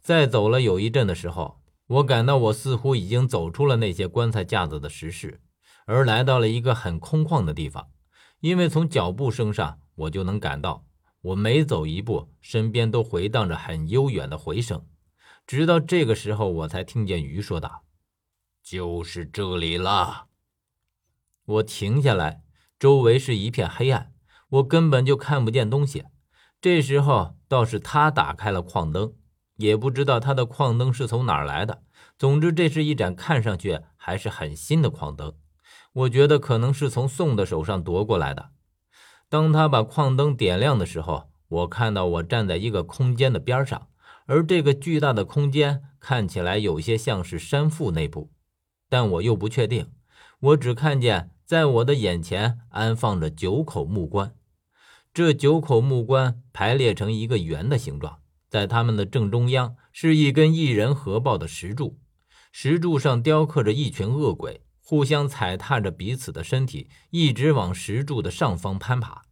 在走了有一阵的时候，我感到我似乎已经走出了那些棺材架子的石室，而来到了一个很空旷的地方。因为从脚步声上，我就能感到，我每走一步，身边都回荡着很悠远的回声。直到这个时候，我才听见鱼说道：“就是这里了。”我停下来，周围是一片黑暗，我根本就看不见东西。这时候倒是他打开了矿灯，也不知道他的矿灯是从哪儿来的。总之，这是一盏看上去还是很新的矿灯。我觉得可能是从宋的手上夺过来的。当他把矿灯点亮的时候，我看到我站在一个空间的边上，而这个巨大的空间看起来有些像是山腹内部，但我又不确定。我只看见。在我的眼前安放着九口木棺，这九口木棺排列成一个圆的形状，在他们的正中央是一根一人合抱的石柱，石柱上雕刻着一群恶鬼，互相踩踏着彼此的身体，一直往石柱的上方攀爬。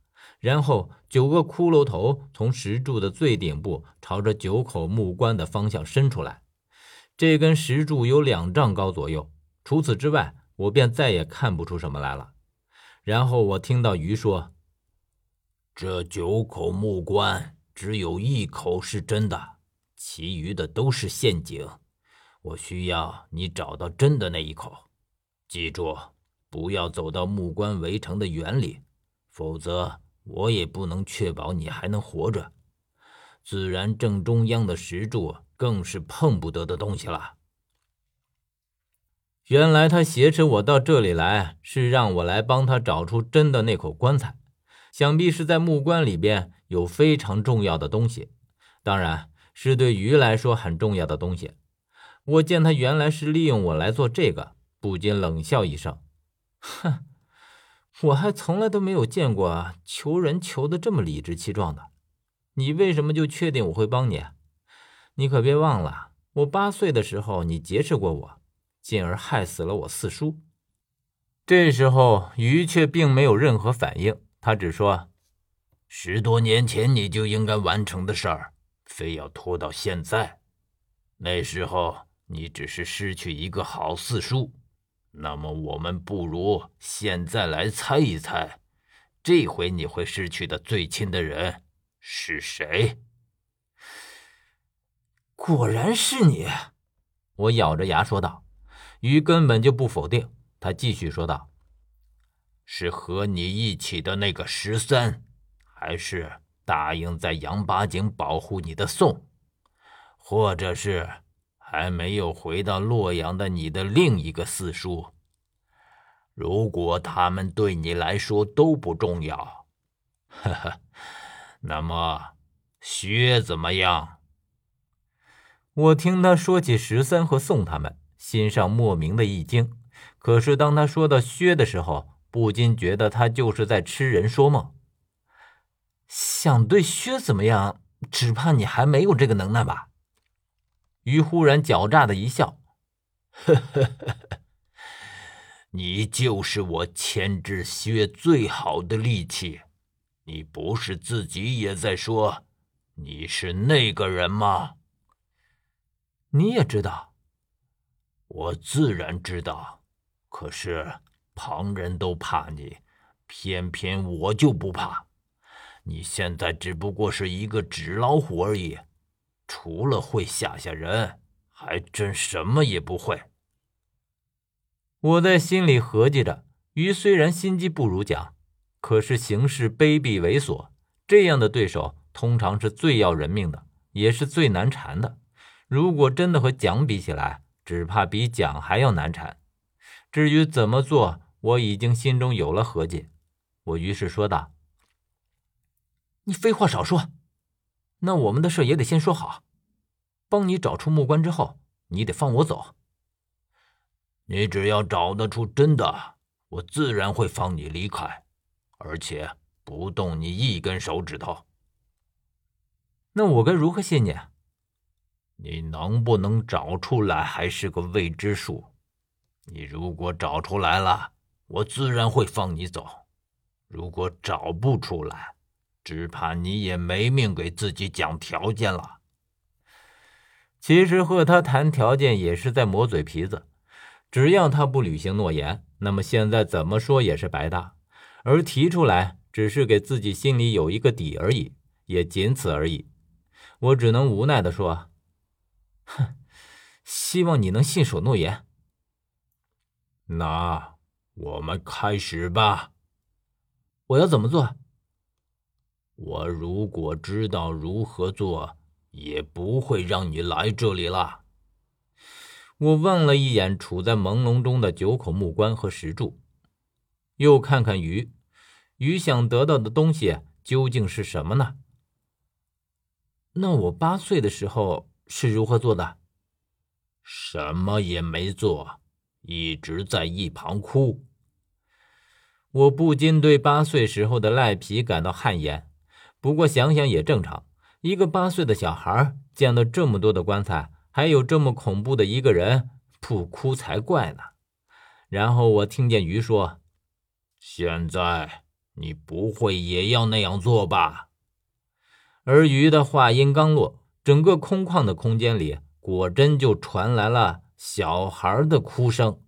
然后九个骷髅头从石柱的最顶部朝着九口木棺的方向伸出来。这根石柱有两丈高左右，除此之外。我便再也看不出什么来了。然后我听到鱼说：“这九口木棺只有一口是真的，其余的都是陷阱。我需要你找到真的那一口。记住，不要走到木棺围成的圆里，否则我也不能确保你还能活着。自然正中央的石柱更是碰不得的东西了。”原来他挟持我到这里来，是让我来帮他找出真的那口棺材。想必是在木棺里边有非常重要的东西，当然是对鱼来说很重要的东西。我见他原来是利用我来做这个，不禁冷笑一声：“哼，我还从来都没有见过求人求的这么理直气壮的。你为什么就确定我会帮你？你可别忘了，我八岁的时候你劫持过我。”进而害死了我四叔。这时候，鱼却并没有任何反应，他只说：“十多年前你就应该完成的事儿，非要拖到现在。那时候你只是失去一个好四叔。那么，我们不如现在来猜一猜，这回你会失去的最亲的人是谁？”果然是你，我咬着牙说道。鱼根本就不否定，他继续说道：“是和你一起的那个十三，还是答应在杨八井保护你的宋，或者是还没有回到洛阳的你的另一个四叔？如果他们对你来说都不重要，呵呵，那么薛怎么样？”我听他说起十三和宋他们。心上莫名的一惊，可是当他说到薛的时候，不禁觉得他就是在痴人说梦。想对薛怎么样，只怕你还没有这个能耐吧？鱼忽然狡诈的一笑，呵呵呵呵，你就是我牵制薛最好的利器。你不是自己也在说你是那个人吗？你也知道。我自然知道，可是旁人都怕你，偏偏我就不怕。你现在只不过是一个纸老虎而已，除了会吓吓人，还真什么也不会。我在心里合计着，鱼虽然心机不如蒋，可是行事卑鄙猥琐，这样的对手通常是最要人命的，也是最难缠的。如果真的和蒋比起来，只怕比蒋还要难缠。至于怎么做，我已经心中有了合计。我于是说道：“你废话少说，那我们的事也得先说好。帮你找出木棺之后，你得放我走。你只要找得出真的，我自然会放你离开，而且不动你一根手指头。那我该如何谢你？”你能不能找出来还是个未知数。你如果找出来了，我自然会放你走；如果找不出来，只怕你也没命给自己讲条件了。其实和他谈条件也是在磨嘴皮子，只要他不履行诺言，那么现在怎么说也是白搭。而提出来只是给自己心里有一个底而已，也仅此而已。我只能无奈的说：“哼，希望你能信守诺言。”那我们开始吧。我要怎么做？我如果知道如何做，也不会让你来这里了。我望了一眼处在朦胧中的九口木棺和石柱，又看看鱼，鱼想得到的东西究竟是什么呢？那我八岁的时候是如何做的？什么也没做。一直在一旁哭，我不禁对八岁时候的赖皮感到汗颜。不过想想也正常，一个八岁的小孩见到这么多的棺材，还有这么恐怖的一个人，不哭才怪呢。然后我听见鱼说：“现在你不会也要那样做吧？”而鱼的话音刚落，整个空旷的空间里果真就传来了。小孩的哭声。